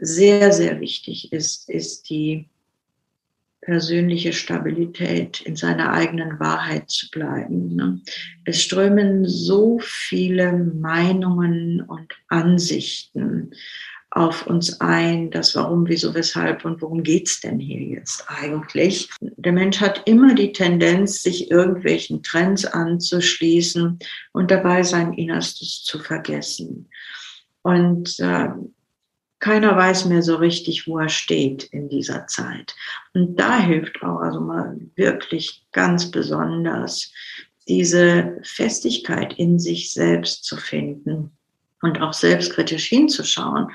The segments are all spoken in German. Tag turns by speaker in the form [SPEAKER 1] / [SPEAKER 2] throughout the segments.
[SPEAKER 1] sehr, sehr wichtig ist, ist die persönliche Stabilität, in seiner eigenen Wahrheit zu bleiben. Ne? Es strömen so viele Meinungen und Ansichten auf uns ein, das Warum, Wieso, Weshalb und worum geht's denn hier jetzt eigentlich? Der Mensch hat immer die Tendenz, sich irgendwelchen Trends anzuschließen und dabei sein Innerstes zu vergessen. Und äh, keiner weiß mehr so richtig, wo er steht in dieser Zeit. Und da hilft auch also mal wirklich ganz besonders diese Festigkeit in sich selbst zu finden und auch selbstkritisch hinzuschauen,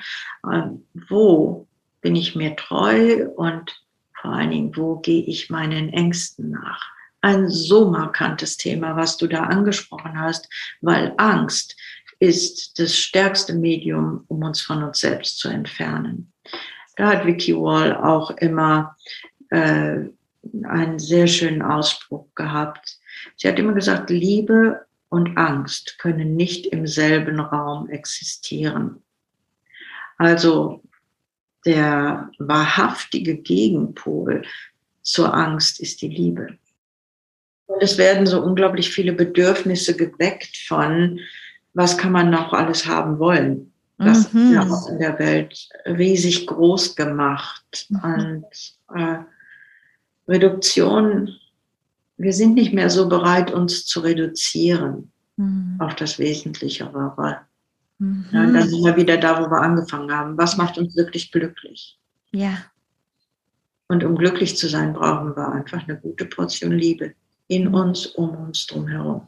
[SPEAKER 1] äh, wo bin ich mir treu und vor allen Dingen, wo gehe ich meinen Ängsten nach. Ein so markantes Thema, was du da angesprochen hast, weil Angst ist das stärkste Medium, um uns von uns selbst zu entfernen. Da hat Vicky Wall auch immer äh, einen sehr schönen Ausspruch gehabt. Sie hat immer gesagt, Liebe und Angst können nicht im selben Raum existieren. Also der wahrhaftige Gegenpol zur Angst ist die Liebe. Und es werden so unglaublich viele Bedürfnisse geweckt von, was kann man noch alles haben wollen. Das mhm. ist ja auch in der Welt riesig groß gemacht. Mhm. Und äh, Reduktion wir sind nicht mehr so bereit, uns zu reduzieren mhm. auf das Wesentliche. Mhm. Ja, dann sind wir wieder da, wo wir angefangen haben. Was macht uns wirklich glücklich?
[SPEAKER 2] Ja.
[SPEAKER 1] Und um glücklich zu sein, brauchen wir einfach eine gute Portion Liebe in uns, um uns drum herum.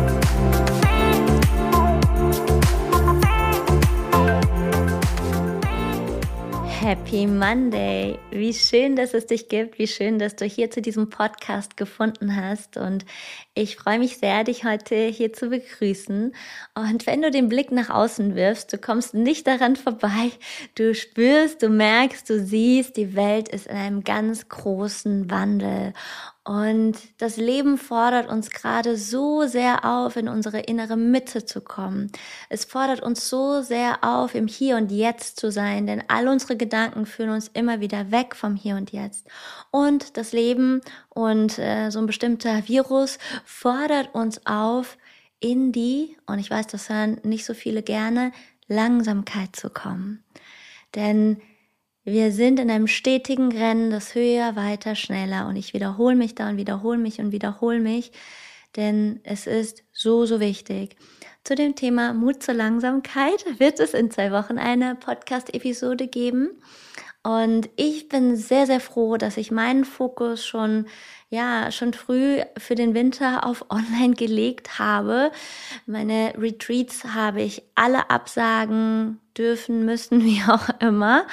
[SPEAKER 2] Happy Monday. Wie schön, dass es dich gibt. Wie schön, dass du hier zu diesem Podcast gefunden hast. Und ich freue mich sehr, dich heute hier zu begrüßen. Und wenn du den Blick nach außen wirfst, du kommst nicht daran vorbei. Du spürst, du merkst, du siehst, die Welt ist in einem ganz großen Wandel. Und das Leben fordert uns gerade so sehr auf, in unsere innere Mitte zu kommen. Es fordert uns so sehr auf, im Hier und Jetzt zu sein, denn all unsere Gedanken führen uns immer wieder weg vom Hier und Jetzt. Und das Leben und äh, so ein bestimmter Virus fordert uns auf, in die, und ich weiß, das hören nicht so viele gerne, Langsamkeit zu kommen. Denn wir sind in einem stetigen Rennen, das höher, weiter, schneller. Und ich wiederhole mich da und wiederhole mich und wiederhole mich, denn es ist so, so wichtig. Zu dem Thema Mut zur Langsamkeit wird es in zwei Wochen eine Podcast-Episode geben. Und ich bin sehr, sehr froh, dass ich meinen Fokus schon ja schon früh für den Winter auf Online gelegt habe. Meine Retreats habe ich alle absagen dürfen, müssen, wie auch immer,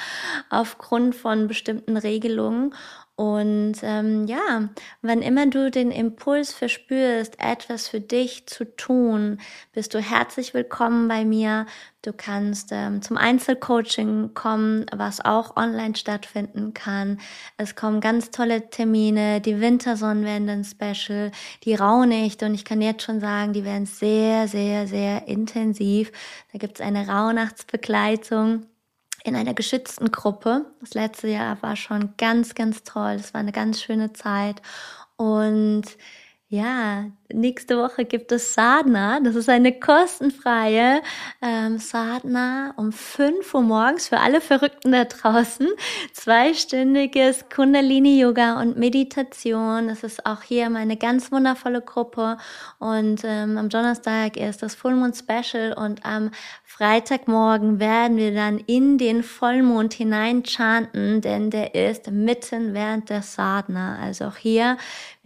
[SPEAKER 2] aufgrund von bestimmten Regelungen. Und ähm, ja, wann immer du den Impuls verspürst, etwas für dich zu tun, bist du herzlich willkommen bei mir. Du kannst ähm, zum Einzelcoaching kommen, was auch online stattfinden kann. Es kommen ganz tolle Termine, die Wintersonnenwenden-Special, die Rauhnacht und ich kann jetzt schon sagen, die werden sehr, sehr, sehr intensiv. Da gibt's eine Rauhnachtsbegleitung in einer geschützten Gruppe. Das letzte Jahr war schon ganz, ganz toll. Es war eine ganz schöne Zeit. Und ja, nächste Woche gibt es Sadhana. Das ist eine kostenfreie ähm, Sadhana um 5 Uhr morgens für alle Verrückten da draußen. Zweistündiges Kundalini-Yoga und Meditation. Das ist auch hier meine ganz wundervolle Gruppe. Und ähm, am Donnerstag ist das Full Moon Special und am Freitagmorgen werden wir dann in den Vollmond hinein chanten, denn der ist mitten während der Sadhana. Also auch hier,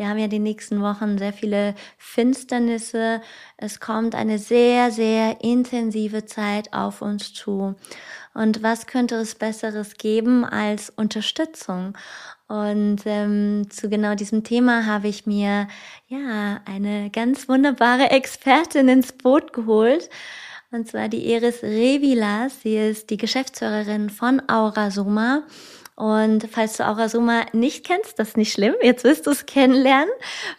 [SPEAKER 2] wir haben ja die nächsten Wochen sehr viele Finsternisse. Es kommt eine sehr, sehr intensive Zeit auf uns zu. Und was könnte es Besseres geben als Unterstützung? Und ähm, zu genau diesem Thema habe ich mir ja eine ganz wunderbare Expertin ins Boot geholt. Und zwar die Iris Revilas. Sie ist die Geschäftsführerin von Aurasoma und falls du Aurasoma nicht kennst, das ist nicht schlimm, jetzt wirst du es kennenlernen.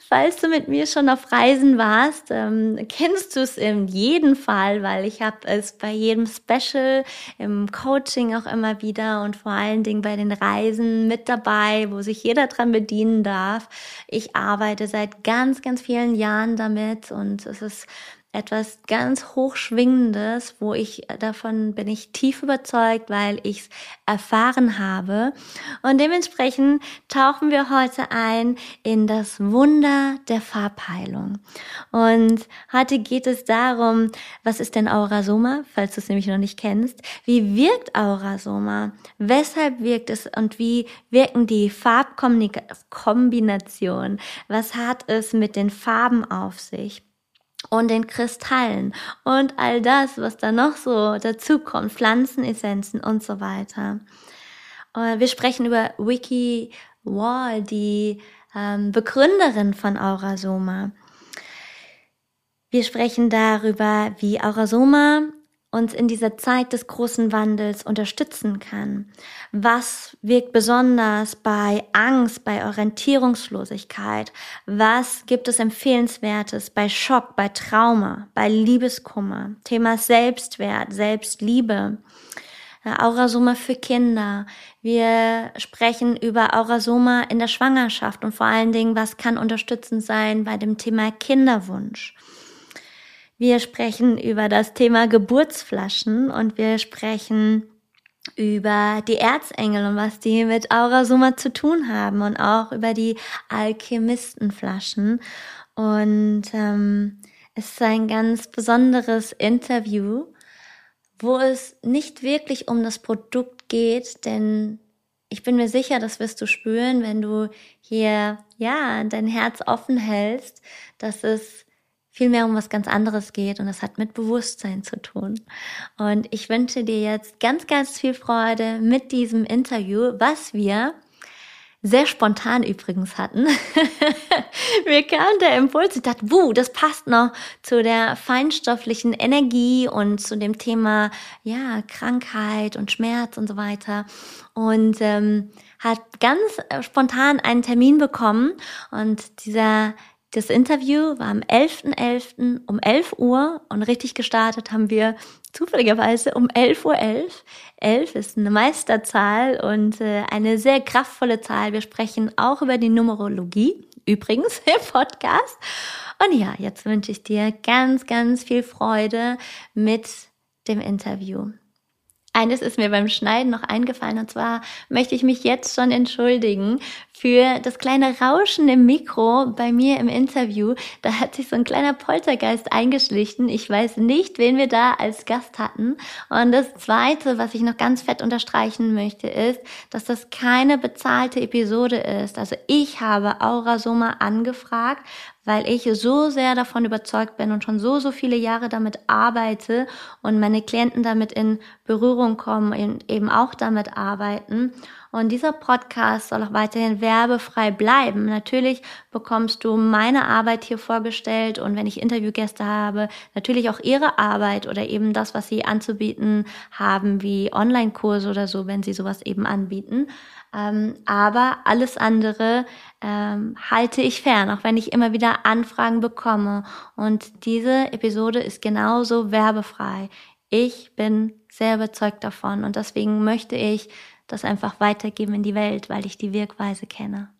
[SPEAKER 2] Falls du mit mir schon auf Reisen warst, ähm, kennst du es in jedem Fall, weil ich habe es bei jedem Special, im Coaching auch immer wieder und vor allen Dingen bei den Reisen mit dabei, wo sich jeder dran bedienen darf. Ich arbeite seit ganz, ganz vielen Jahren damit und es ist etwas ganz Hochschwingendes, wo ich davon bin ich tief überzeugt, weil ich es erfahren habe. Und dementsprechend tauchen wir heute ein in das Wunder der Farbheilung. Und heute geht es darum, was ist denn Aurasoma, falls du es nämlich noch nicht kennst. Wie wirkt Aurasoma? Weshalb wirkt es und wie wirken die Farbkombinationen? Was hat es mit den Farben auf sich? Und den Kristallen und all das, was da noch so dazu kommt, Pflanzenessenzen und so weiter. Äh, wir sprechen über Wiki Wall, die ähm, Begründerin von Aurasoma. Wir sprechen darüber, wie Aurasoma uns in dieser Zeit des großen Wandels unterstützen kann. Was wirkt besonders bei Angst, bei Orientierungslosigkeit? Was gibt es empfehlenswertes bei Schock, bei Trauma, bei Liebeskummer? Thema Selbstwert, Selbstliebe. Aurasoma für Kinder. Wir sprechen über Aurasoma in der Schwangerschaft und vor allen Dingen, was kann unterstützend sein bei dem Thema Kinderwunsch. Wir sprechen über das Thema Geburtsflaschen und wir sprechen über die Erzengel und was die mit Aura Summa zu tun haben und auch über die Alchemistenflaschen. Und ähm, es ist ein ganz besonderes Interview, wo es nicht wirklich um das Produkt geht, denn ich bin mir sicher, das wirst du spüren, wenn du hier ja dein Herz offen hältst, dass es vielmehr um was ganz anderes geht und das hat mit Bewusstsein zu tun. Und ich wünsche dir jetzt ganz, ganz viel Freude mit diesem Interview, was wir sehr spontan übrigens hatten. Mir kam der Impuls, ich dachte, wuh, das passt noch zu der feinstofflichen Energie und zu dem Thema, ja, Krankheit und Schmerz und so weiter. Und ähm, hat ganz spontan einen Termin bekommen und dieser das Interview war am 11.11. .11. um 11 Uhr und richtig gestartet haben wir zufälligerweise um 11.11 Uhr. 11. 11 ist eine Meisterzahl und äh, eine sehr kraftvolle Zahl. Wir sprechen auch über die Numerologie, übrigens im Podcast. Und ja, jetzt wünsche ich dir ganz, ganz viel Freude mit dem Interview. Eines ist mir beim Schneiden noch eingefallen und zwar möchte ich mich jetzt schon entschuldigen für das kleine Rauschen im Mikro bei mir im Interview. Da hat sich so ein kleiner Poltergeist eingeschlichen. Ich weiß nicht, wen wir da als Gast hatten. Und das Zweite, was ich noch ganz fett unterstreichen möchte, ist, dass das keine bezahlte Episode ist. Also ich habe Aura Soma angefragt, weil ich so sehr davon überzeugt bin und schon so, so viele Jahre damit arbeite und meine Klienten damit in Berührung kommen und eben auch damit arbeiten. Und dieser Podcast soll auch weiterhin werbefrei bleiben. Natürlich bekommst du meine Arbeit hier vorgestellt und wenn ich Interviewgäste habe, natürlich auch ihre Arbeit oder eben das, was sie anzubieten haben, wie Online-Kurse oder so, wenn sie sowas eben anbieten. Ähm, aber alles andere ähm, halte ich fern, auch wenn ich immer wieder Anfragen bekomme. Und diese Episode ist genauso werbefrei. Ich bin sehr überzeugt davon und deswegen möchte ich das einfach weitergeben in die Welt, weil ich die Wirkweise kenne.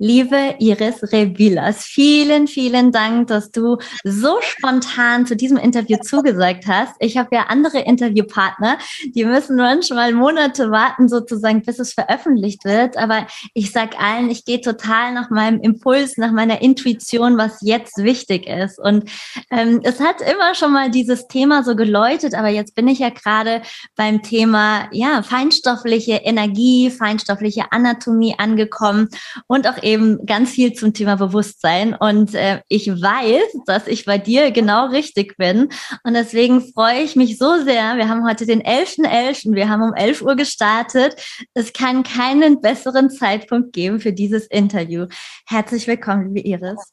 [SPEAKER 2] Liebe Iris Rebilas, vielen, vielen Dank, dass du so spontan zu diesem Interview zugesagt hast. Ich habe ja andere Interviewpartner, die müssen manchmal Monate warten, sozusagen, bis es veröffentlicht wird. Aber ich sag allen, ich gehe total nach meinem Impuls, nach meiner Intuition, was jetzt wichtig ist. Und ähm, es hat immer schon mal dieses Thema so geläutet, aber jetzt bin ich ja gerade beim Thema ja feinstoffliche Energie, feinstoffliche Anatomie angekommen und auch eben ganz viel zum Thema Bewusstsein und äh, ich weiß, dass ich bei dir genau richtig bin und deswegen freue ich mich so sehr. Wir haben heute den 11.11., .11., wir haben um 11 Uhr gestartet. Es kann keinen besseren Zeitpunkt geben für dieses Interview. Herzlich willkommen, liebe Iris.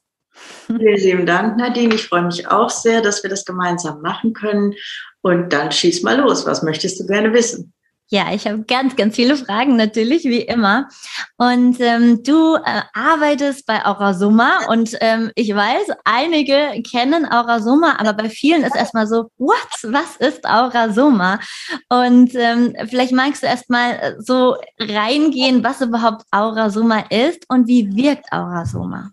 [SPEAKER 1] Vielen lieben Dank, Nadine. Ich freue mich auch sehr, dass wir das gemeinsam machen können. Und dann schieß mal los. Was möchtest du gerne wissen?
[SPEAKER 2] Ja, ich habe ganz, ganz viele Fragen natürlich, wie immer. Und ähm, du äh, arbeitest bei Aurasoma und ähm, ich weiß, einige kennen Aurasoma, aber bei vielen ist erstmal so, what? Was ist Aurasoma? Und ähm, vielleicht magst du erstmal äh, so reingehen, was überhaupt Aurasoma ist und wie wirkt Aurasoma?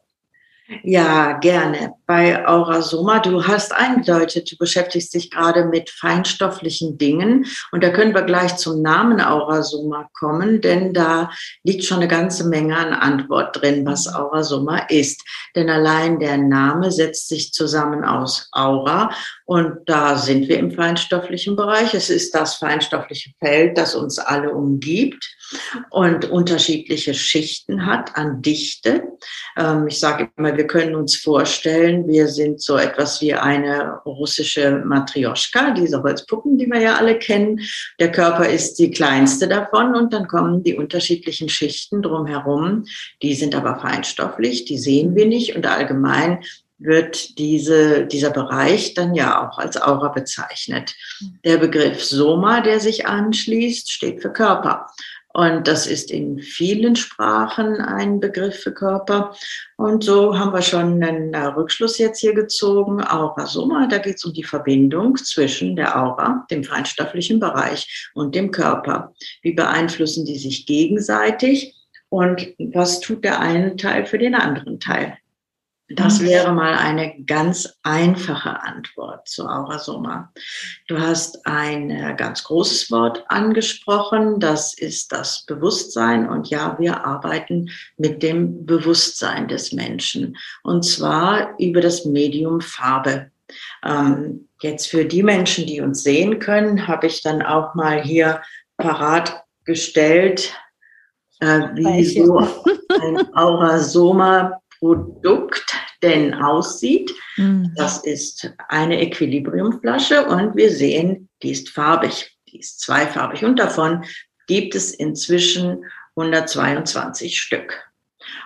[SPEAKER 1] Ja, gerne. Bei Aurasoma, du hast eingedeutet, du beschäftigst dich gerade mit feinstofflichen Dingen. Und da können wir gleich zum Namen Aurasoma kommen, denn da liegt schon eine ganze Menge an Antwort drin, was Aurasoma ist. Denn allein der Name setzt sich zusammen aus Aura. Und da sind wir im feinstofflichen Bereich. Es ist das feinstoffliche Feld, das uns alle umgibt und unterschiedliche Schichten hat an Dichte. Ähm, ich sage immer, wir können uns vorstellen, wir sind so etwas wie eine russische Matrioschka, diese Holzpuppen, die wir ja alle kennen. Der Körper ist die kleinste davon und dann kommen die unterschiedlichen Schichten drumherum. Die sind aber feinstofflich, die sehen wir nicht und allgemein wird diese, dieser Bereich dann ja auch als Aura bezeichnet. Der Begriff Soma, der sich anschließt, steht für Körper. Und das ist in vielen Sprachen ein Begriff für Körper. Und so haben wir schon einen Rückschluss jetzt hier gezogen. Aura Soma, da geht es um die Verbindung zwischen der Aura, dem feinstofflichen Bereich und dem Körper. Wie beeinflussen die sich gegenseitig? Und was tut der eine Teil für den anderen Teil? Das mhm. wäre mal eine ganz einfache Antwort zu Aurasoma. Du hast ein äh, ganz großes Wort angesprochen, das ist das Bewusstsein. Und ja, wir arbeiten mit dem Bewusstsein des Menschen. Und zwar über das Medium Farbe. Ähm, jetzt für die Menschen, die uns sehen können, habe ich dann auch mal hier parat gestellt, äh, wie so ein Aurasoma Produkt denn aussieht. Mhm. Das ist eine Equilibriumflasche und wir sehen, die ist farbig, die ist zweifarbig und davon gibt es inzwischen 122 Stück.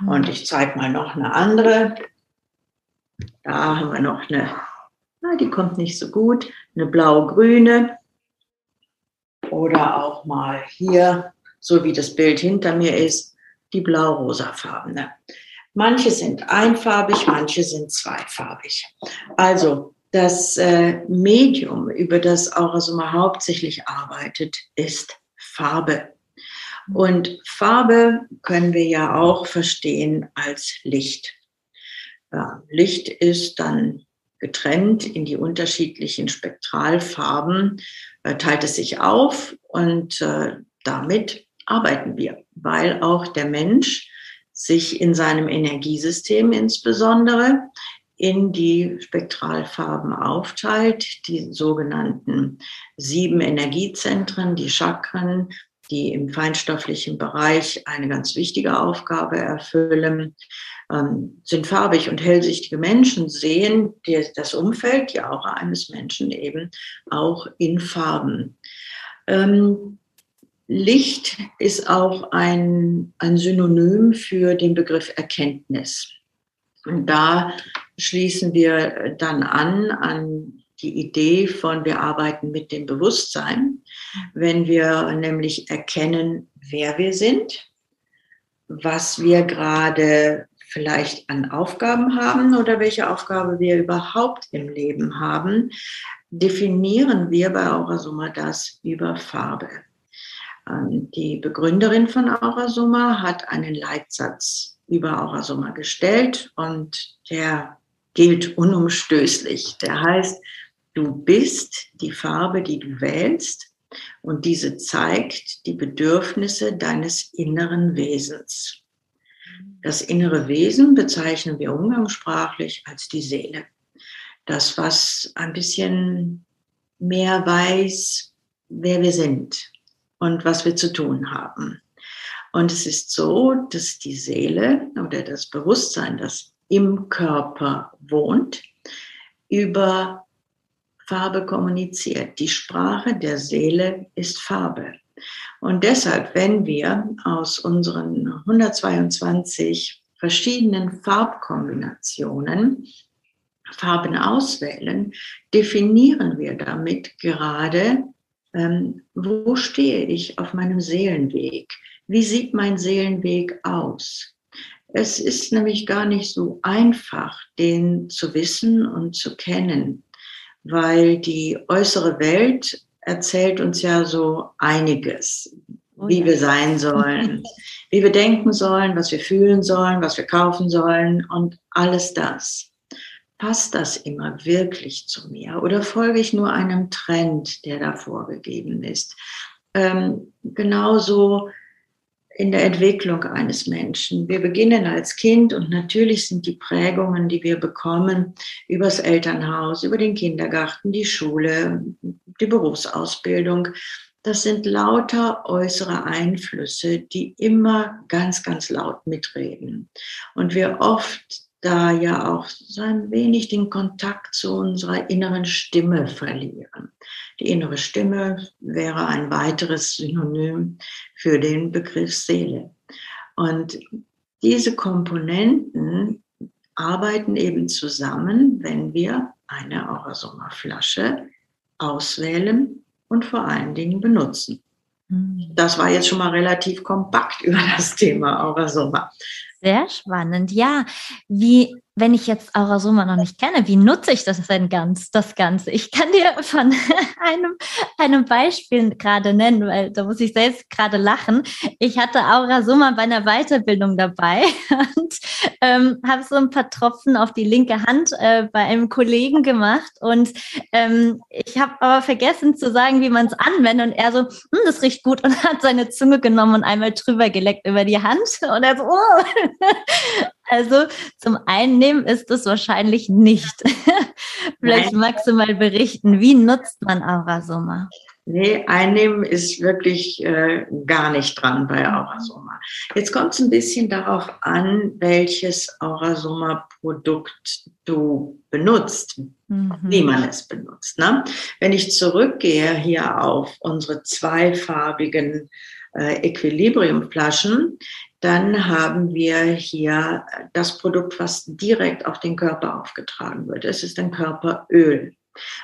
[SPEAKER 1] Mhm. Und ich zeige mal noch eine andere. Da haben wir noch eine, na, die kommt nicht so gut, eine blau-grüne oder auch mal hier, so wie das Bild hinter mir ist, die blau-rosafarbene. Manche sind einfarbig, manche sind zweifarbig. Also das äh, Medium, über das Aurasoma hauptsächlich arbeitet, ist Farbe. Und Farbe können wir ja auch verstehen als Licht. Licht ist dann getrennt in die unterschiedlichen Spektralfarben, äh, teilt es sich auf und äh, damit arbeiten wir, weil auch der Mensch sich in seinem Energiesystem insbesondere in die Spektralfarben aufteilt, die sogenannten sieben Energiezentren, die Chakren, die im feinstofflichen Bereich eine ganz wichtige Aufgabe erfüllen, ähm, sind farbig und hellsichtige Menschen sehen die, das Umfeld, die Aura eines Menschen eben auch in Farben. Ähm, Licht ist auch ein, ein Synonym für den Begriff Erkenntnis. Und da schließen wir dann an an die Idee von, wir arbeiten mit dem Bewusstsein, wenn wir nämlich erkennen, wer wir sind, was wir gerade vielleicht an Aufgaben haben oder welche Aufgabe wir überhaupt im Leben haben, definieren wir bei Aurasumma das über Farbe. Ähm, die Begründerin von Aurasumma hat einen Leitsatz über Aurasumma gestellt und der gilt unumstößlich. Der heißt, du bist die Farbe, die du wählst und diese zeigt die Bedürfnisse deines inneren Wesens. Das innere Wesen bezeichnen wir umgangssprachlich als die Seele. Das, was ein bisschen mehr weiß, wer wir sind, und was wir zu tun haben. Und es ist so, dass die Seele oder das Bewusstsein, das im Körper wohnt, über Farbe kommuniziert. Die Sprache der Seele ist Farbe. Und deshalb, wenn wir aus unseren 122 verschiedenen Farbkombinationen Farben auswählen, definieren wir damit gerade, ähm, wo stehe ich auf meinem Seelenweg? Wie sieht mein Seelenweg aus? Es ist nämlich gar nicht so einfach, den zu wissen und zu kennen, weil die äußere Welt erzählt uns ja so einiges, oh, wie ja. wir sein sollen, wie wir denken sollen, was wir fühlen sollen, was wir kaufen sollen und alles das. Passt das immer wirklich zu mir oder folge ich nur einem Trend, der da vorgegeben ist? Ähm, genauso in der Entwicklung eines Menschen. Wir beginnen als Kind und natürlich sind die Prägungen, die wir bekommen, übers Elternhaus, über den Kindergarten, die Schule, die Berufsausbildung, das sind lauter äußere Einflüsse, die immer ganz, ganz laut mitreden. Und wir oft da ja auch so ein wenig den Kontakt zu unserer inneren Stimme verlieren. Die innere Stimme wäre ein weiteres Synonym für den Begriff Seele. Und diese Komponenten arbeiten eben zusammen, wenn wir eine Aurasoma-Flasche auswählen und vor allen Dingen benutzen. Hm. Das war jetzt schon mal relativ kompakt über das Thema Aurasoma.
[SPEAKER 2] Sehr spannend. Ja, wie wenn ich jetzt Aurasoma noch nicht kenne, wie nutze ich das denn ganz, das Ganze? Ich kann dir von einem, einem Beispiel gerade nennen, weil da muss ich selbst gerade lachen. Ich hatte Aurasoma bei einer Weiterbildung dabei und ähm, habe so ein paar Tropfen auf die linke Hand äh, bei einem Kollegen gemacht und ähm, ich habe aber vergessen zu sagen, wie man es anwendet und er so, hm, das riecht gut und hat seine Zunge genommen und einmal drüber geleckt über die Hand und er so, oh. Also zum Einnehmen ist es wahrscheinlich nicht. Vielleicht Nein. magst du mal berichten, wie nutzt man Aurasoma?
[SPEAKER 1] Nee, einnehmen ist wirklich äh, gar nicht dran bei Aurasoma. Jetzt kommt es ein bisschen darauf an, welches Aurasoma-Produkt du benutzt, mhm. wie man es benutzt. Ne? Wenn ich zurückgehe hier auf unsere zweifarbigen äh, Equilibrium-Flaschen, dann haben wir hier das Produkt, was direkt auf den Körper aufgetragen wird. Es ist ein Körperöl,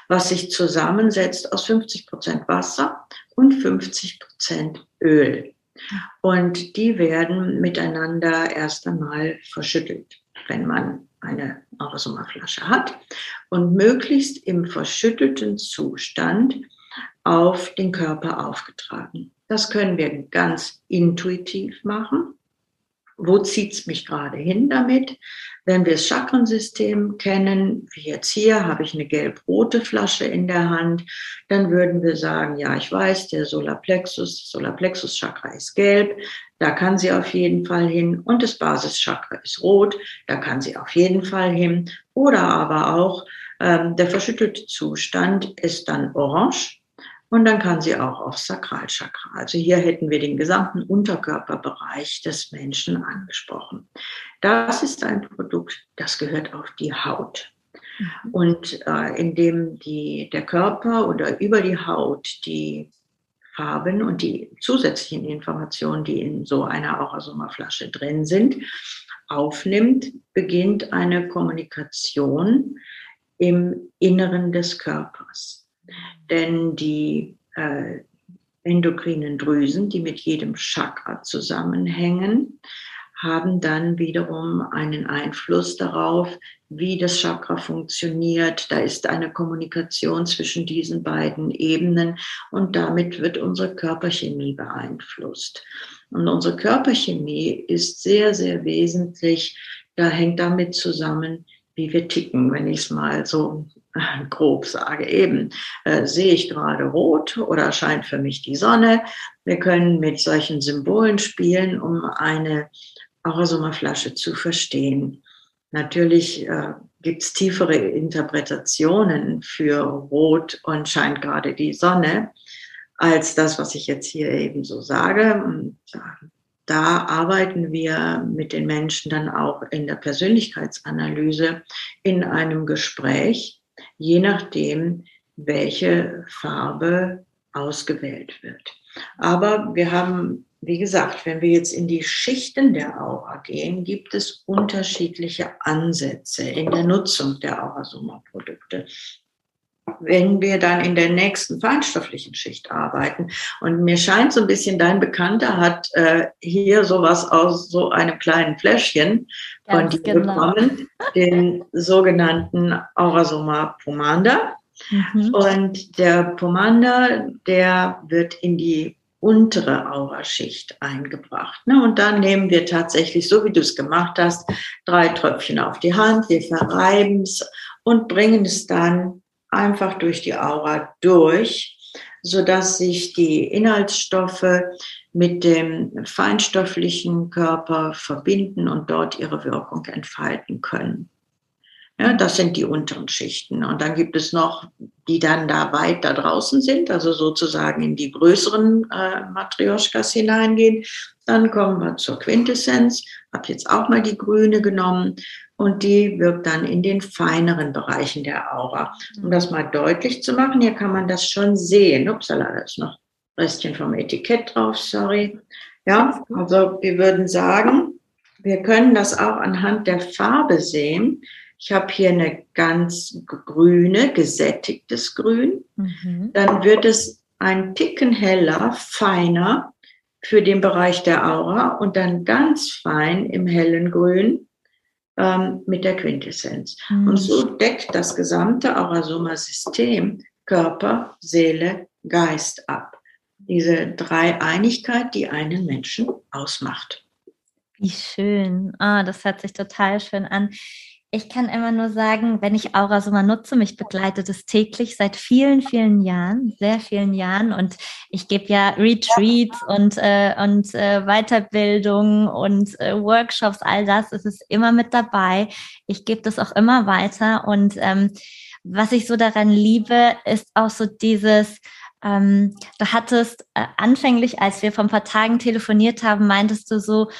[SPEAKER 1] was sich zusammensetzt aus 50 Prozent Wasser und 50 Prozent Öl. Und die werden miteinander erst einmal verschüttelt, wenn man eine Aerosomaflasche hat und möglichst im verschüttelten Zustand auf den Körper aufgetragen. Das können wir ganz intuitiv machen wo zieht es mich gerade hin damit? Wenn wir das Chakrensystem kennen, wie jetzt hier, habe ich eine gelb-rote Flasche in der Hand, dann würden wir sagen, ja, ich weiß, der Solarplexus, Solarplexus-Chakra ist gelb, da kann sie auf jeden Fall hin und das Basischakra ist rot, da kann sie auf jeden Fall hin. Oder aber auch ähm, der verschüttelte Zustand ist dann orange, und dann kann sie auch aufs Sakralchakra. Also hier hätten wir den gesamten Unterkörperbereich des Menschen angesprochen. Das ist ein Produkt, das gehört auf die Haut. Mhm. Und äh, indem die, der Körper oder über die Haut die Farben und die zusätzlichen Informationen, die in so einer Aurasoma-Flasche drin sind, aufnimmt, beginnt eine Kommunikation im Inneren des Körpers denn die äh, endokrinen Drüsen, die mit jedem Chakra zusammenhängen, haben dann wiederum einen Einfluss darauf, wie das Chakra funktioniert. Da ist eine Kommunikation zwischen diesen beiden Ebenen und damit wird unsere Körperchemie beeinflusst. Und unsere Körperchemie ist sehr, sehr wesentlich. Da hängt damit zusammen, wie wir ticken, wenn ich es mal so grob sage, eben, äh, sehe ich gerade rot oder erscheint für mich die Sonne. Wir können mit solchen Symbolen spielen, um eine Aurosoma-Flasche zu verstehen. Natürlich äh, gibt es tiefere Interpretationen für rot und scheint gerade die Sonne als das, was ich jetzt hier eben so sage. Und, da arbeiten wir mit den Menschen dann auch in der Persönlichkeitsanalyse in einem Gespräch, je nachdem, welche Farbe ausgewählt wird. Aber wir haben, wie gesagt, wenn wir jetzt in die Schichten der Aura gehen, gibt es unterschiedliche Ansätze in der Nutzung der Aurasoma-Produkte wenn wir dann in der nächsten feinstofflichen Schicht arbeiten. Und mir scheint so ein bisschen, dein Bekannter hat äh, hier sowas aus so einem kleinen Fläschchen von dir genau. bekommen, den sogenannten Aurasoma Pomander. Mhm. Und der Pomander, der wird in die untere Auraschicht eingebracht. Ne? Und dann nehmen wir tatsächlich, so wie du es gemacht hast, drei Tröpfchen auf die Hand, wir verreiben es und bringen es dann einfach durch die Aura durch, so dass sich die Inhaltsstoffe mit dem feinstofflichen Körper verbinden und dort ihre Wirkung entfalten können. Ja, das sind die unteren Schichten. Und dann gibt es noch, die dann da weit da draußen sind, also sozusagen in die größeren äh, Matrioschkas hineingehen. Dann kommen wir zur Quintessenz. Habe jetzt auch mal die grüne genommen und die wirkt dann in den feineren Bereichen der Aura. Um das mal deutlich zu machen, hier kann man das schon sehen. Upsala, da ist noch Restchen vom Etikett drauf, sorry. Ja, also wir würden sagen, wir können das auch anhand der Farbe sehen. Ich habe hier eine ganz grüne, gesättigtes Grün. Mhm. Dann wird es ein Ticken heller, feiner für den Bereich der Aura und dann ganz fein im hellen Grün ähm, mit der Quintessenz. Mhm. Und so deckt das gesamte Aurasoma-System Körper, Seele, Geist ab. Diese Dreieinigkeit, die einen Menschen ausmacht.
[SPEAKER 2] Wie schön. Ah, das hört sich total schön an. Ich kann immer nur sagen, wenn ich Aura Summa nutze, mich begleitet es täglich seit vielen, vielen Jahren, sehr vielen Jahren. Und ich gebe ja Retreats und, äh, und äh, Weiterbildung und äh, Workshops, all das. Es ist immer mit dabei. Ich gebe das auch immer weiter. Und ähm, was ich so daran liebe, ist auch so dieses, ähm, du hattest äh, anfänglich, als wir vor ein paar Tagen telefoniert haben, meintest du so,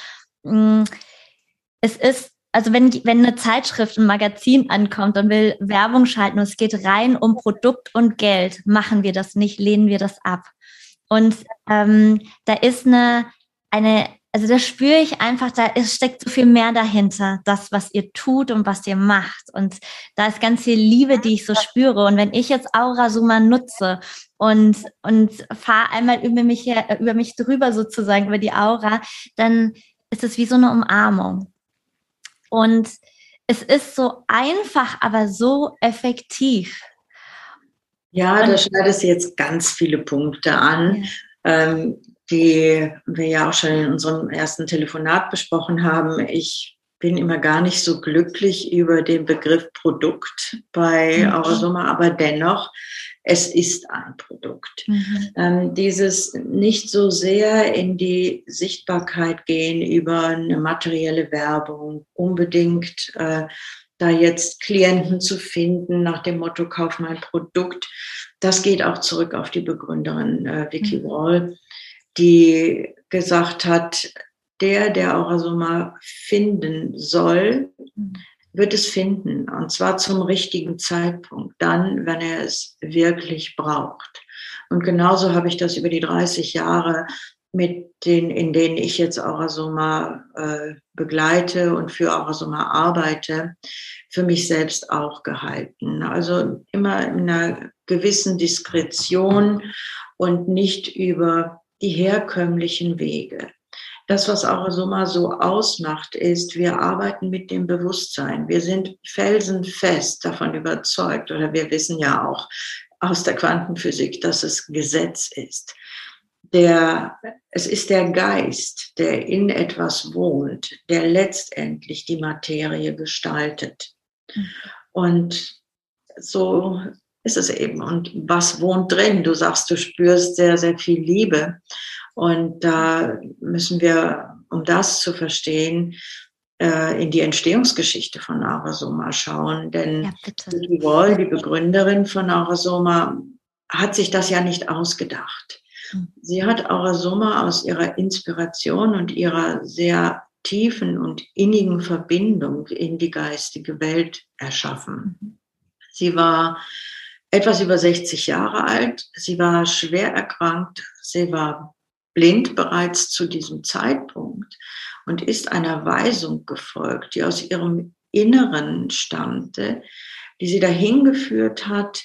[SPEAKER 2] mh, mm, es ist also wenn, wenn eine Zeitschrift, ein Magazin ankommt und will Werbung schalten und es geht rein um Produkt und Geld, machen wir das nicht, lehnen wir das ab. Und ähm, da ist eine, eine, also da spüre ich einfach, da ist, steckt so viel mehr dahinter, das, was ihr tut und was ihr macht. Und da ist ganz viel Liebe, die ich so spüre. Und wenn ich jetzt Aura Suma nutze und, und fahre einmal über mich, her, über mich drüber sozusagen, über die Aura, dann ist es wie so eine Umarmung. Und es ist so einfach, aber so effektiv.
[SPEAKER 1] Ja, da schneidest du jetzt ganz viele Punkte an, ja. ähm, die wir ja auch schon in unserem ersten Telefonat besprochen haben. Ich bin immer gar nicht so glücklich über den Begriff Produkt bei mhm. Aber dennoch es ist ein Produkt. Mhm. Ähm, dieses nicht so sehr in die Sichtbarkeit gehen über eine materielle Werbung, unbedingt äh, da jetzt Klienten zu finden nach dem Motto, kauf mein Produkt. Das geht auch zurück auf die Begründerin äh, Vicky mhm. Wall, die gesagt hat, der, der Aurasoma finden soll, mhm wird es finden. Und zwar zum richtigen Zeitpunkt, dann, wenn er es wirklich braucht. Und genauso habe ich das über die 30 Jahre mit den, in denen ich jetzt Aurasoma äh, begleite und für Aurasoma arbeite, für mich selbst auch gehalten. Also immer in einer gewissen Diskretion und nicht über die herkömmlichen Wege das, was auch Summa so ausmacht, ist, wir arbeiten mit dem Bewusstsein. Wir sind felsenfest davon überzeugt, oder wir wissen ja auch aus der Quantenphysik, dass es Gesetz ist. Der, es ist der Geist, der in etwas wohnt, der letztendlich die Materie gestaltet. Mhm. Und so ist es eben. Und was wohnt drin? Du sagst, du spürst sehr, sehr viel Liebe. Und da müssen wir, um das zu verstehen, äh, in die Entstehungsgeschichte von Aurasoma schauen. Denn ja, Wall, die Begründerin von Aurasoma, hat sich das ja nicht ausgedacht. Sie hat Aura Sommer aus ihrer Inspiration und ihrer sehr tiefen und innigen Verbindung in die geistige Welt erschaffen. Sie war etwas über 60 Jahre alt. Sie war schwer erkrankt. Sie war blind bereits zu diesem Zeitpunkt und ist einer Weisung gefolgt, die aus ihrem Inneren stammte, die sie dahin geführt hat,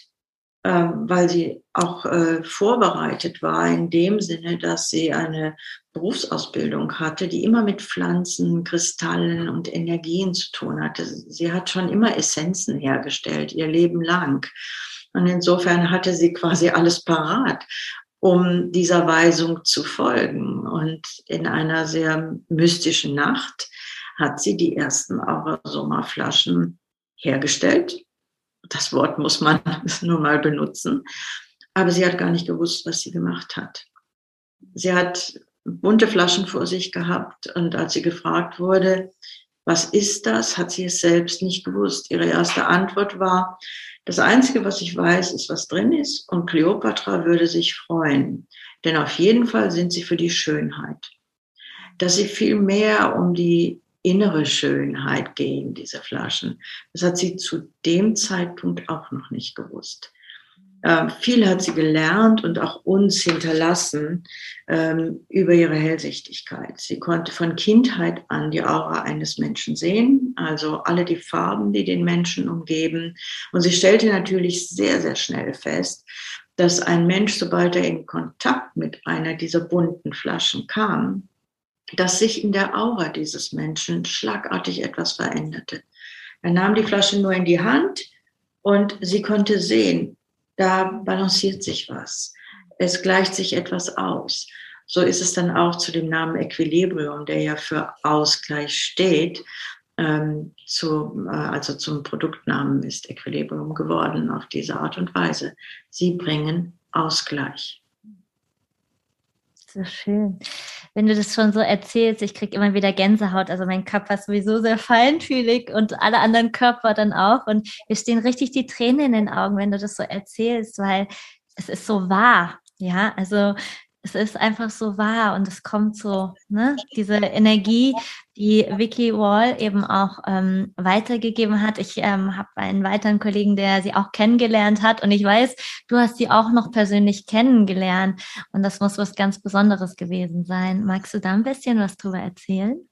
[SPEAKER 1] äh, weil sie auch äh, vorbereitet war in dem Sinne, dass sie eine Berufsausbildung hatte, die immer mit Pflanzen, Kristallen und Energien zu tun hatte. Sie hat schon immer Essenzen hergestellt, ihr Leben lang. Und insofern hatte sie quasi alles parat, um dieser Weisung zu folgen. Und in einer sehr mystischen Nacht hat sie die ersten Aurasoma-Flaschen hergestellt. Das Wort muss man nur mal benutzen. Aber sie hat gar nicht gewusst, was sie gemacht hat. Sie hat bunte Flaschen vor sich gehabt und als sie gefragt wurde, was ist das, hat sie es selbst nicht gewusst. Ihre erste Antwort war, das Einzige, was ich weiß, ist, was drin ist und Kleopatra würde sich freuen, denn auf jeden Fall sind sie für die Schönheit. Dass sie viel mehr um die innere Schönheit gehen, diese Flaschen. Das hat sie zu dem Zeitpunkt auch noch nicht gewusst. Ähm, viel hat sie gelernt und auch uns hinterlassen ähm, über ihre Hellsichtigkeit. Sie konnte von Kindheit an die Aura eines Menschen sehen, also alle die Farben, die den Menschen umgeben. Und sie stellte natürlich sehr, sehr schnell fest, dass ein Mensch, sobald er in Kontakt mit einer dieser bunten Flaschen kam, dass sich in der Aura dieses Menschen schlagartig etwas veränderte. Er nahm die Flasche nur in die Hand und sie konnte sehen, da balanciert sich was. Es gleicht sich etwas aus. So ist es dann auch zu dem Namen Equilibrium, der ja für Ausgleich steht. Ähm, zu, äh, also zum Produktnamen ist Equilibrium geworden auf diese Art und Weise. Sie bringen Ausgleich.
[SPEAKER 2] So schön. Wenn du das schon so erzählst, ich kriege immer wieder Gänsehaut. Also mein Körper ist sowieso sehr feinfühlig und alle anderen Körper dann auch. Und wir stehen richtig die Tränen in den Augen, wenn du das so erzählst, weil es ist so wahr. Ja, also es ist einfach so wahr und es kommt so, ne, diese Energie, die Vicky Wall eben auch ähm, weitergegeben hat. Ich ähm, habe einen weiteren Kollegen, der sie auch kennengelernt hat und ich weiß, du hast sie auch noch persönlich kennengelernt und das muss was ganz Besonderes gewesen sein. Magst du da ein bisschen was drüber erzählen?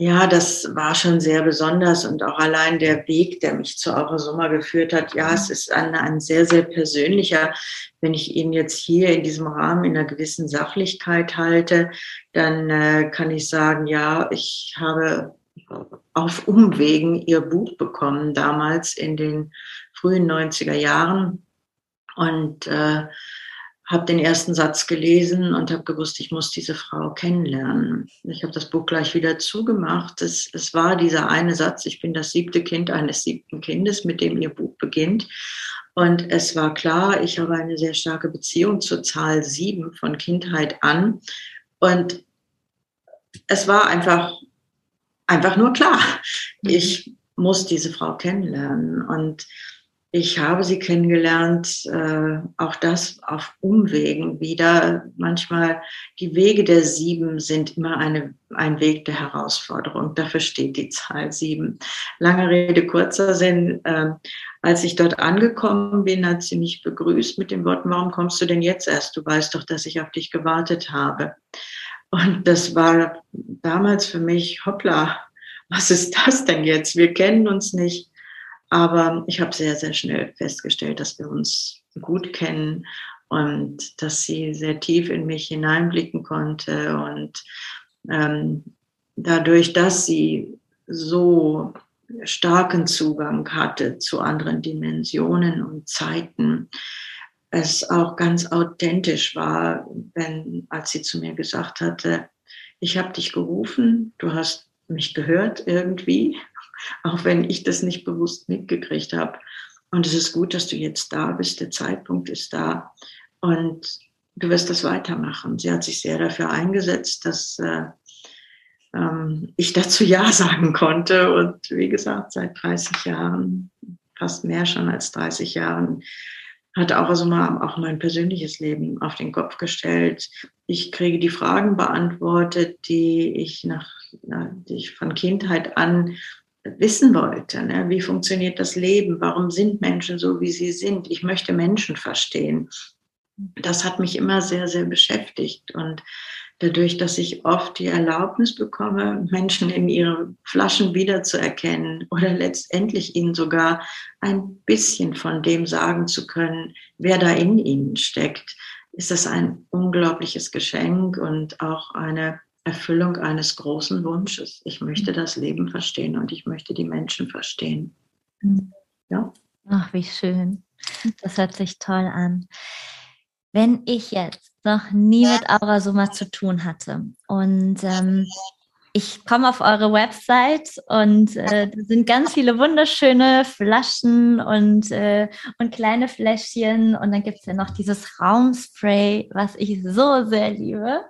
[SPEAKER 1] Ja, das war schon sehr besonders und auch allein der Weg, der mich zu Aura Sommer geführt hat. Ja, es ist ein, ein sehr, sehr persönlicher. Wenn ich ihn jetzt hier in diesem Rahmen in einer gewissen Sachlichkeit halte, dann äh, kann ich sagen, ja, ich habe auf Umwegen ihr Buch bekommen, damals in den frühen 90er Jahren. Und äh, habe den ersten Satz gelesen und habe gewusst, ich muss diese Frau kennenlernen. Ich habe das Buch gleich wieder zugemacht. Es, es war dieser eine Satz, ich bin das siebte Kind eines siebten Kindes, mit dem ihr Buch beginnt. Und es war klar, ich habe eine sehr starke Beziehung zur Zahl sieben von Kindheit an. Und es war einfach, einfach nur klar, mhm. ich muss diese Frau kennenlernen. Und ich habe sie kennengelernt, äh, auch das auf Umwegen wieder. Manchmal die Wege der Sieben sind immer eine, ein Weg der Herausforderung. Dafür steht die Zahl sieben. Lange Rede, kurzer Sinn. Äh, als ich dort angekommen bin, hat sie mich begrüßt mit den Worten, warum kommst du denn jetzt erst? Du weißt doch, dass ich auf dich gewartet habe. Und das war damals für mich, hoppla, was ist das denn jetzt? Wir kennen uns nicht aber ich habe sehr, sehr schnell festgestellt, dass wir uns gut kennen und dass sie sehr tief in mich hineinblicken konnte. Und ähm, dadurch, dass sie so starken Zugang hatte zu anderen Dimensionen und Zeiten, es auch ganz authentisch war, wenn, als sie zu mir gesagt hatte, ich habe dich gerufen, du hast mich gehört irgendwie auch wenn ich das nicht bewusst mitgekriegt habe. Und es ist gut, dass du jetzt da bist, der Zeitpunkt ist da und du wirst das weitermachen. Sie hat sich sehr dafür eingesetzt, dass äh, ähm, ich dazu Ja sagen konnte. Und wie gesagt, seit 30 Jahren, fast mehr schon als 30 Jahren, hat auch also mal auch mein persönliches Leben auf den Kopf gestellt. Ich kriege die Fragen beantwortet, die ich nach, die ich von Kindheit an wissen wollte. Ne? Wie funktioniert das Leben? Warum sind Menschen so, wie sie sind? Ich möchte Menschen verstehen. Das hat mich immer sehr, sehr beschäftigt und dadurch, dass ich oft die Erlaubnis bekomme, Menschen in ihre Flaschen wiederzuerkennen oder letztendlich ihnen sogar ein bisschen von dem sagen zu können, wer da in ihnen steckt, ist das ein unglaubliches Geschenk und auch eine Erfüllung eines großen Wunsches. Ich möchte das Leben verstehen und ich möchte die Menschen verstehen.
[SPEAKER 2] Mhm. Ja. Ach, wie schön. Das hört sich toll an. Wenn ich jetzt noch nie mit Aurasoma zu tun hatte. Und ähm, ich komme auf eure Website und äh, da sind ganz viele wunderschöne Flaschen und, äh, und kleine Fläschchen. Und dann gibt es ja noch dieses Raumspray, was ich so sehr liebe.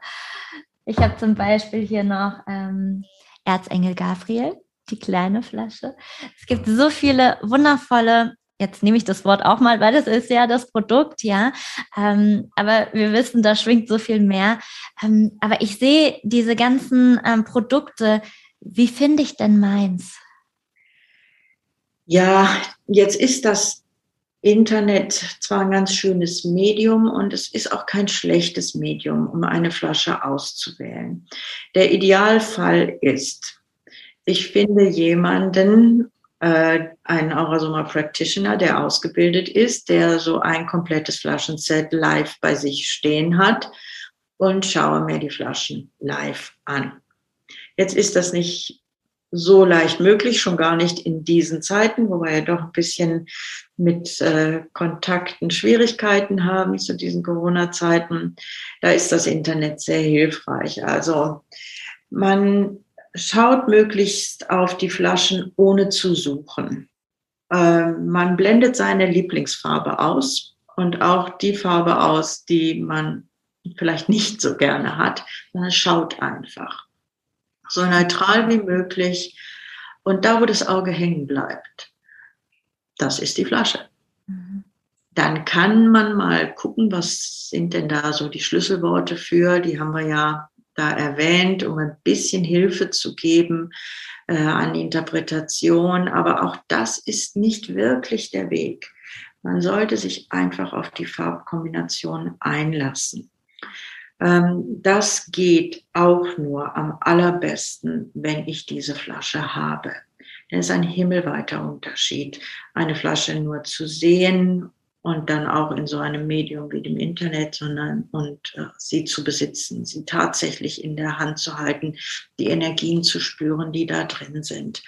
[SPEAKER 2] Ich habe zum Beispiel hier noch ähm, Erzengel Gabriel, die kleine Flasche. Es gibt so viele wundervolle jetzt nehme ich das Wort auch mal, weil das ist ja das Produkt, ja. Ähm, aber wir wissen, da schwingt so viel mehr. Ähm, aber ich sehe diese ganzen ähm, Produkte. Wie finde ich denn meins?
[SPEAKER 1] Ja, jetzt ist das Internet zwar ein ganz schönes Medium und es ist auch kein schlechtes Medium, um eine Flasche auszuwählen. Der Idealfall ist, ich finde jemanden, äh, einen Aurasoma Practitioner, der ausgebildet ist, der so ein komplettes Flaschenset live bei sich stehen hat und schaue mir die Flaschen live an. Jetzt ist das nicht so leicht möglich, schon gar nicht in diesen Zeiten, wo wir ja doch ein bisschen mit äh, Kontakten Schwierigkeiten haben zu diesen Corona-Zeiten. Da ist das Internet sehr hilfreich. Also man schaut möglichst auf die Flaschen ohne zu suchen. Äh, man blendet seine Lieblingsfarbe aus und auch die Farbe aus, die man vielleicht nicht so gerne hat, sondern schaut einfach. So neutral wie möglich und da, wo das Auge hängen bleibt, das ist die Flasche. Mhm. Dann kann man mal gucken, was sind denn da so die Schlüsselworte für, die haben wir ja da erwähnt, um ein bisschen Hilfe zu geben äh, an Interpretation. Aber auch das ist nicht wirklich der Weg. Man sollte sich einfach auf die Farbkombination einlassen. Ähm, das geht auch nur am allerbesten, wenn ich diese Flasche habe. Es ist ein himmelweiter Unterschied, eine Flasche nur zu sehen und dann auch in so einem Medium wie dem Internet, sondern und äh, sie zu besitzen, sie tatsächlich in der Hand zu halten, die Energien zu spüren, die da drin sind.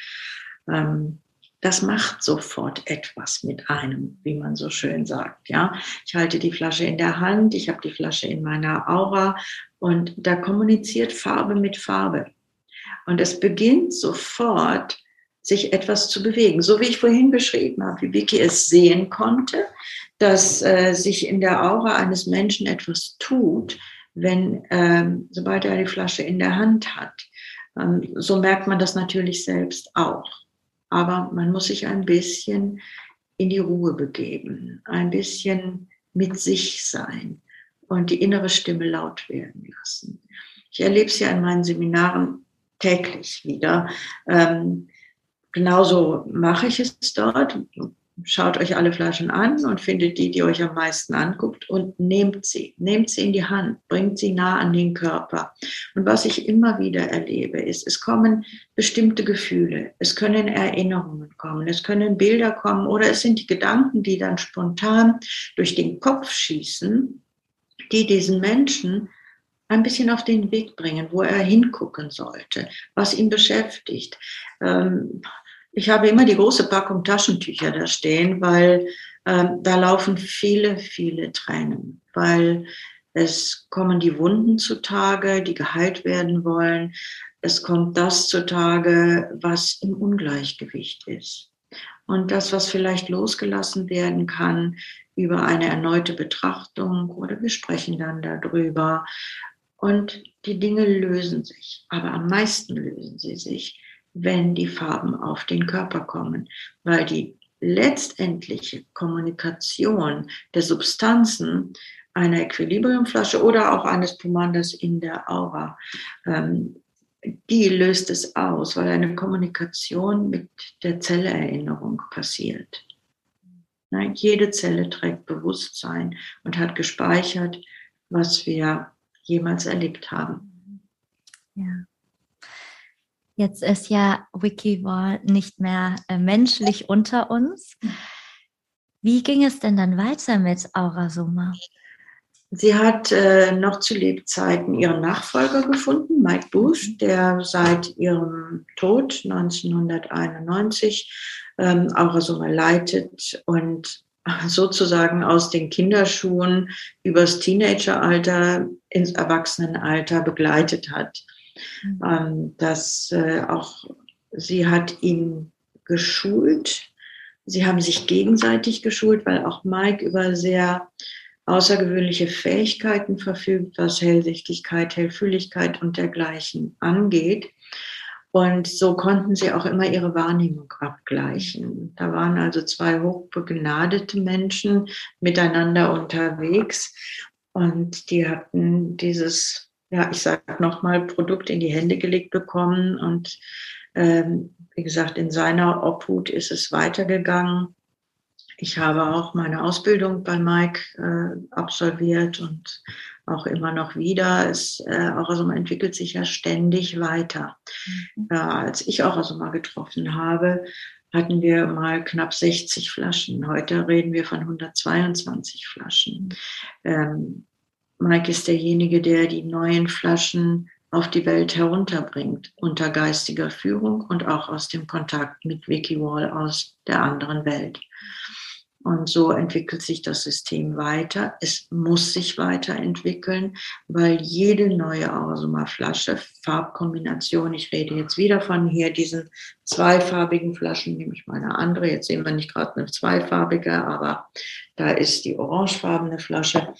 [SPEAKER 1] Ähm, das macht sofort etwas mit einem, wie man so schön sagt. Ja, ich halte die Flasche in der Hand, ich habe die Flasche in meiner Aura und da kommuniziert Farbe mit Farbe. Und es beginnt sofort sich etwas zu bewegen. So wie ich vorhin beschrieben habe, wie Vicky es sehen konnte, dass äh, sich in der Aura eines Menschen etwas tut, wenn, ähm, sobald er die Flasche in der Hand hat. Ähm, so merkt man das natürlich selbst auch. Aber man muss sich ein bisschen in die Ruhe begeben, ein bisschen mit sich sein und die innere Stimme laut werden lassen. Ich erlebe es ja in meinen Seminaren täglich wieder. Ähm, genauso mache ich es dort. Schaut euch alle Flaschen an und findet die, die euch am meisten anguckt und nehmt sie. Nehmt sie in die Hand, bringt sie nah an den Körper. Und was ich immer wieder erlebe, ist, es kommen bestimmte Gefühle, es können Erinnerungen kommen, es können Bilder kommen oder es sind die Gedanken, die dann spontan durch den Kopf schießen, die diesen Menschen ein bisschen auf den Weg bringen, wo er hingucken sollte, was ihn beschäftigt. Ähm, ich habe immer die große Packung Taschentücher da stehen, weil ähm, da laufen viele, viele Tränen, weil es kommen die Wunden zutage, die geheilt werden wollen. Es kommt das zutage, was im Ungleichgewicht ist. Und das, was vielleicht losgelassen werden kann über eine erneute Betrachtung oder wir sprechen dann darüber. Und die Dinge lösen sich, aber am meisten lösen sie sich, wenn die Farben auf den Körper kommen, weil die letztendliche Kommunikation der Substanzen einer Equilibriumflasche oder auch eines Pomandas in der Aura, ähm, die löst es aus, weil eine Kommunikation mit der Zelleerinnerung passiert. Na, jede Zelle trägt Bewusstsein und hat gespeichert, was wir jemals erlebt haben.
[SPEAKER 2] Ja. Jetzt ist ja Wikivall nicht mehr äh, menschlich unter uns. Wie ging es denn dann weiter mit Aurasoma?
[SPEAKER 1] Sie hat äh, noch zu Lebzeiten ihren Nachfolger gefunden, Mike Bush, der seit ihrem Tod 1991 ähm, Aurasoma leitet und sozusagen aus den Kinderschuhen übers Teenageralter ins Erwachsenenalter begleitet hat. Mhm. Ähm, dass äh, auch sie hat ihn geschult. Sie haben sich gegenseitig geschult, weil auch Mike über sehr außergewöhnliche Fähigkeiten verfügt, was Hellsichtigkeit, Hellfühligkeit und dergleichen angeht. Und so konnten sie auch immer ihre Wahrnehmung abgleichen. Da waren also zwei hochbegnadete Menschen miteinander unterwegs und die hatten dieses, ja, ich sage nochmal, Produkt in die Hände gelegt bekommen. Und ähm, wie gesagt, in seiner Obhut ist es weitergegangen. Ich habe auch meine Ausbildung bei Mike äh, absolviert und auch immer noch wieder. Es, äh, auch also man entwickelt sich ja ständig weiter. Mhm. Äh, als ich auch also mal getroffen habe, hatten wir mal knapp 60 Flaschen. Heute reden wir von 122 Flaschen. Ähm, Mike ist derjenige, der die neuen Flaschen auf die Welt herunterbringt, unter geistiger Führung und auch aus dem Kontakt mit Wall aus der anderen Welt. Und so entwickelt sich das System weiter. Es muss sich weiterentwickeln, weil jede neue Aurosoma-Flasche, Farbkombination, ich rede jetzt wieder von hier diesen zweifarbigen Flaschen, nehme ich mal eine andere. Jetzt sehen wir nicht gerade eine zweifarbige, aber da ist die orangefarbene Flasche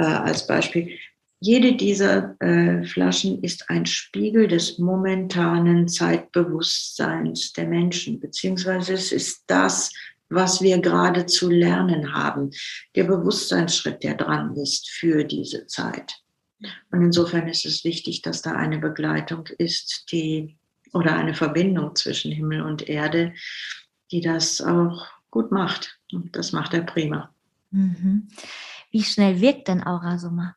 [SPEAKER 1] äh, als Beispiel. Jede dieser äh, Flaschen ist ein Spiegel des momentanen Zeitbewusstseins der Menschen, beziehungsweise es ist das, was wir gerade zu lernen haben, der Bewusstseinsschritt, der dran ist für diese Zeit. Und insofern ist es wichtig, dass da eine Begleitung ist, die oder eine Verbindung zwischen Himmel und Erde, die das auch gut macht. Und das macht er prima.
[SPEAKER 2] Mhm. Wie schnell wirkt denn Aurasumma?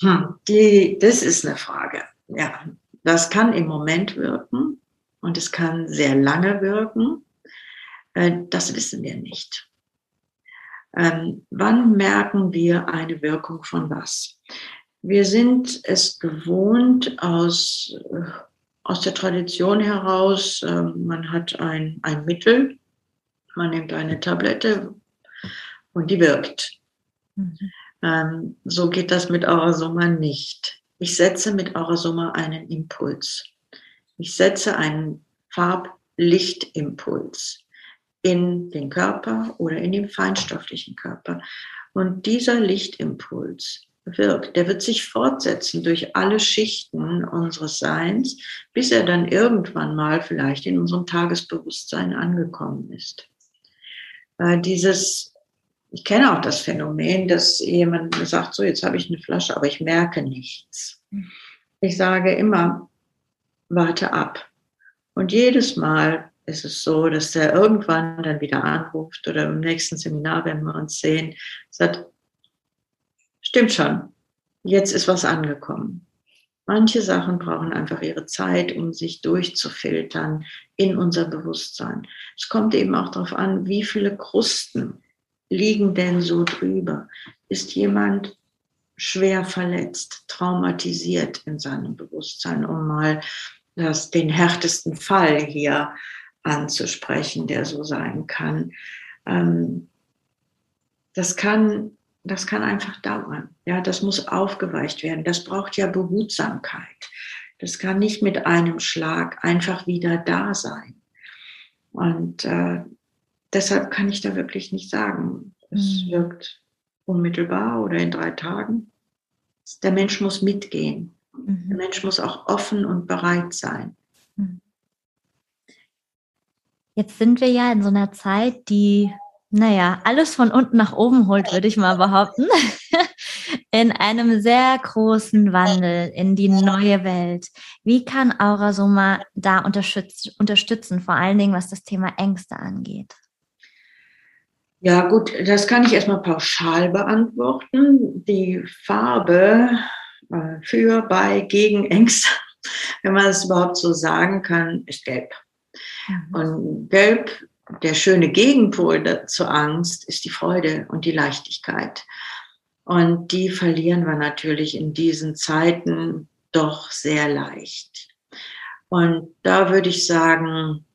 [SPEAKER 1] Hm, die, das ist eine Frage. Ja, das kann im Moment wirken und es kann sehr lange wirken. Äh, das wissen wir nicht. Ähm, wann merken wir eine Wirkung von was? Wir sind es gewohnt aus, äh, aus der Tradition heraus, äh, man hat ein, ein Mittel, man nimmt eine Tablette und die wirkt. Mhm. Ähm, so geht das mit Aurasoma nicht. Ich setze mit Aurasoma einen Impuls. Ich setze einen Farblichtimpuls in den Körper oder in den feinstofflichen Körper. Und dieser Lichtimpuls wirkt, der wird sich fortsetzen durch alle Schichten unseres Seins, bis er dann irgendwann mal vielleicht in unserem Tagesbewusstsein angekommen ist. Äh, dieses, ich kenne auch das Phänomen, dass jemand sagt, so jetzt habe ich eine Flasche, aber ich merke nichts. Ich sage immer, warte ab. Und jedes Mal, ist es so, dass er irgendwann dann wieder anruft oder im nächsten Seminar, wenn wir uns sehen, sagt, stimmt schon, jetzt ist was angekommen. Manche Sachen brauchen einfach ihre Zeit, um sich durchzufiltern in unser Bewusstsein. Es kommt eben auch darauf an, wie viele Krusten liegen denn so drüber. Ist jemand schwer verletzt, traumatisiert in seinem Bewusstsein, um mal das, den härtesten Fall hier anzusprechen, der so sein kann. Ähm, das kann, das kann einfach dauern. Ja, das muss aufgeweicht werden. Das braucht ja Behutsamkeit. Das kann nicht mit einem Schlag einfach wieder da sein. Und äh, deshalb kann ich da wirklich nicht sagen, es mhm. wirkt unmittelbar oder in drei Tagen. Der Mensch muss mitgehen. Mhm. Der Mensch muss auch offen und bereit sein. Mhm.
[SPEAKER 2] Jetzt sind wir ja in so einer Zeit, die, naja, alles von unten nach oben holt, würde ich mal behaupten. in einem sehr großen Wandel in die neue Welt. Wie kann Aura Soma da unterstützen, vor allen Dingen was das Thema Ängste angeht?
[SPEAKER 1] Ja, gut, das kann ich erstmal pauschal beantworten. Die Farbe äh, für, bei, gegen Ängste, wenn man es überhaupt so sagen kann, ist gelb. Mhm. Und gelb, der schöne Gegenpol zur Angst, ist die Freude und die Leichtigkeit. Und die verlieren wir natürlich in diesen Zeiten doch sehr leicht. Und da würde ich sagen,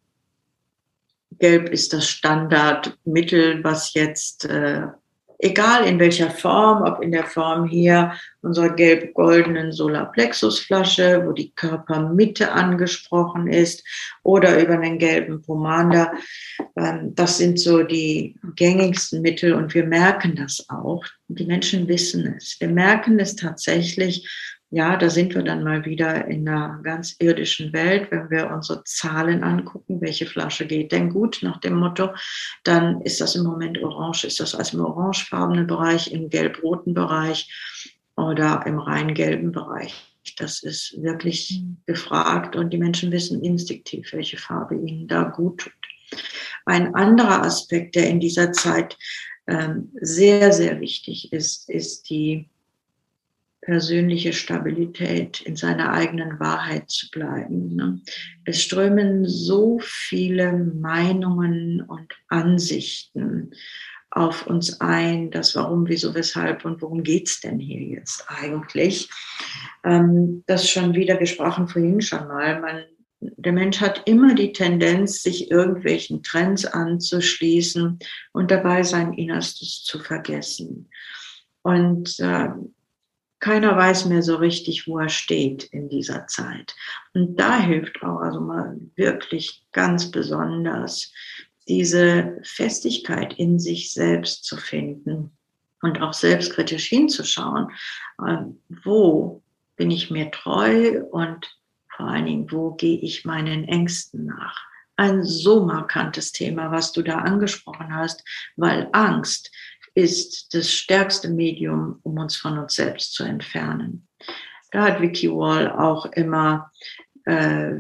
[SPEAKER 1] Gelb ist das Standardmittel, was jetzt, äh, egal in welcher Form, ob in der Form hier unserer gelb-goldenen Solarplexusflasche, wo die Körpermitte angesprochen ist, oder über einen gelben Pomander. Ähm, das sind so die gängigsten Mittel und wir merken das auch. Die Menschen wissen es. Wir merken es tatsächlich, ja, da sind wir dann mal wieder in einer ganz irdischen Welt. Wenn wir unsere Zahlen angucken, welche Flasche geht denn gut nach dem Motto, dann ist das im Moment orange, ist das als im orangefarbenen Bereich, im gelb-roten Bereich oder im rein gelben Bereich. Das ist wirklich mhm. gefragt und die Menschen wissen instinktiv, welche Farbe ihnen da gut tut. Ein anderer Aspekt, der in dieser Zeit ähm, sehr, sehr wichtig ist, ist die persönliche Stabilität, in seiner eigenen Wahrheit zu bleiben. Ne? Es strömen so viele Meinungen und Ansichten auf uns ein, das Warum, Wieso, Weshalb und worum geht's denn hier jetzt eigentlich? Ähm, das schon wieder gesprochen vorhin schon mal. Man, der Mensch hat immer die Tendenz, sich irgendwelchen Trends anzuschließen und dabei sein Innerstes zu vergessen. Und äh, keiner weiß mehr so richtig, wo er steht in dieser Zeit. Und da hilft auch also mal wirklich ganz besonders, diese Festigkeit in sich selbst zu finden und auch selbstkritisch hinzuschauen, ähm, wo bin ich mir treu und vor allen Dingen, wo gehe ich meinen Ängsten nach. Ein so markantes Thema, was du da angesprochen hast, weil Angst ist das stärkste Medium, um uns von uns selbst zu entfernen. Da hat Vicky Wall auch immer äh,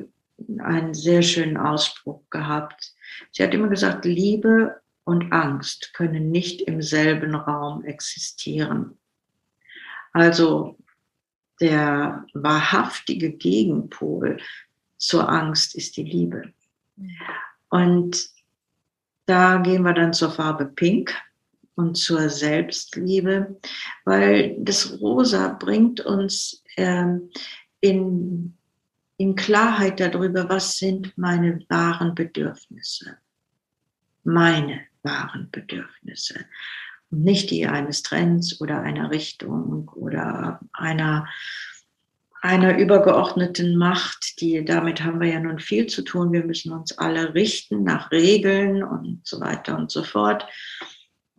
[SPEAKER 1] einen sehr schönen Ausspruch gehabt. Sie hat immer gesagt, Liebe und Angst können nicht im selben Raum existieren. Also der wahrhaftige Gegenpol zur Angst ist die Liebe. Und da gehen wir dann zur Farbe Pink und zur Selbstliebe, weil das Rosa bringt uns ähm, in, in Klarheit darüber, was sind meine wahren Bedürfnisse, meine wahren Bedürfnisse und nicht die eines Trends oder einer Richtung oder einer einer übergeordneten Macht, die damit haben wir ja nun viel zu tun. Wir müssen uns alle richten nach Regeln und so weiter und so fort.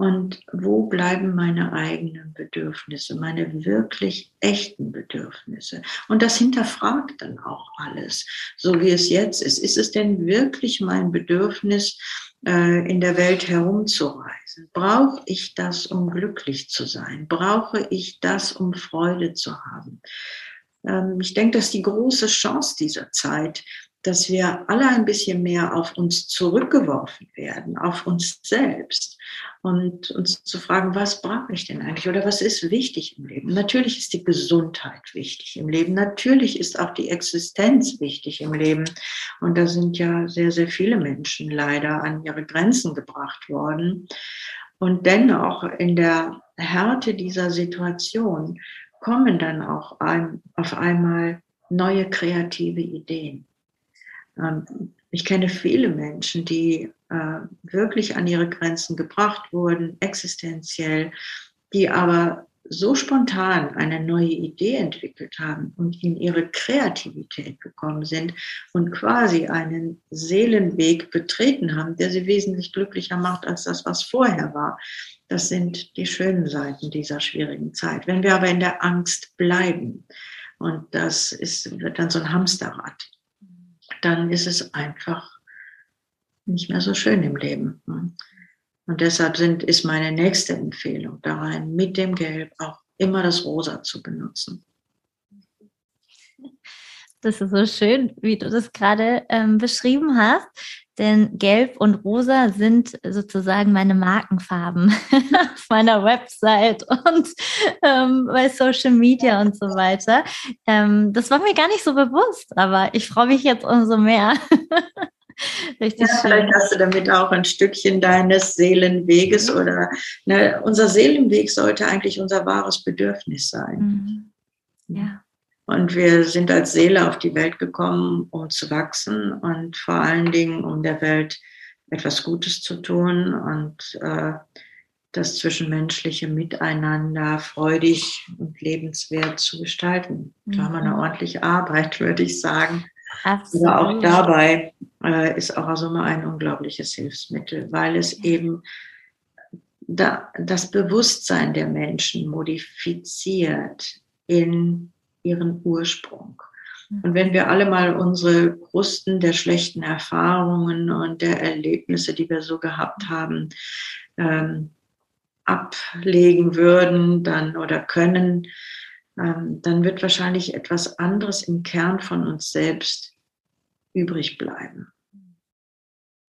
[SPEAKER 1] Und wo bleiben meine eigenen Bedürfnisse, meine wirklich echten Bedürfnisse? Und das hinterfragt dann auch alles, so wie es jetzt ist. Ist es denn wirklich mein Bedürfnis, äh, in der Welt herumzureisen? Brauche ich das, um glücklich zu sein? Brauche ich das, um Freude zu haben? Ähm, ich denke, das ist die große Chance dieser Zeit, dass wir alle ein bisschen mehr auf uns zurückgeworfen werden, auf uns selbst und uns zu fragen, was brauche ich denn eigentlich oder was ist wichtig im Leben? Natürlich ist die Gesundheit wichtig im Leben, natürlich ist auch die Existenz wichtig im Leben und da sind ja sehr, sehr viele Menschen leider an ihre Grenzen gebracht worden. Und dennoch in der Härte dieser Situation kommen dann auch ein, auf einmal neue kreative Ideen. Ähm, ich kenne viele Menschen, die äh, wirklich an ihre Grenzen gebracht wurden, existenziell, die aber so spontan eine neue Idee entwickelt haben und in ihre Kreativität gekommen sind und quasi einen Seelenweg betreten haben, der sie wesentlich glücklicher macht als das, was vorher war. Das sind die schönen Seiten dieser schwierigen Zeit. Wenn wir aber in der Angst bleiben, und das ist, wird dann so ein Hamsterrad, dann ist es einfach nicht mehr so schön im Leben. Und deshalb sind, ist meine nächste Empfehlung da rein, mit dem Gelb auch immer das Rosa zu benutzen.
[SPEAKER 2] Das ist so schön, wie du das gerade ähm, beschrieben hast. Denn Gelb und Rosa sind sozusagen meine Markenfarben auf meiner Website und ähm, bei Social Media und so weiter. Ähm, das war mir gar nicht so bewusst, aber ich freue mich jetzt umso mehr.
[SPEAKER 1] Richtig ja, schön. Vielleicht hast du damit auch ein Stückchen deines Seelenweges oder ne, unser Seelenweg sollte eigentlich unser wahres Bedürfnis sein. Mhm. Ja. Und wir sind als Seele auf die Welt gekommen, um zu wachsen und vor allen Dingen, um der Welt etwas Gutes zu tun und äh, das zwischenmenschliche Miteinander freudig und lebenswert zu gestalten. Mhm. Da haben wir eine mhm. ordentliche Arbeit, würde ich sagen. Absolut. Aber auch dabei äh, ist auch immer ein unglaubliches Hilfsmittel, weil es eben da, das Bewusstsein der Menschen modifiziert in ihren Ursprung. Mhm. Und wenn wir alle mal unsere Krusten der schlechten Erfahrungen und der Erlebnisse, die wir so gehabt haben, ähm, ablegen würden dann oder können, ähm, dann wird wahrscheinlich etwas anderes im Kern von uns selbst übrig bleiben.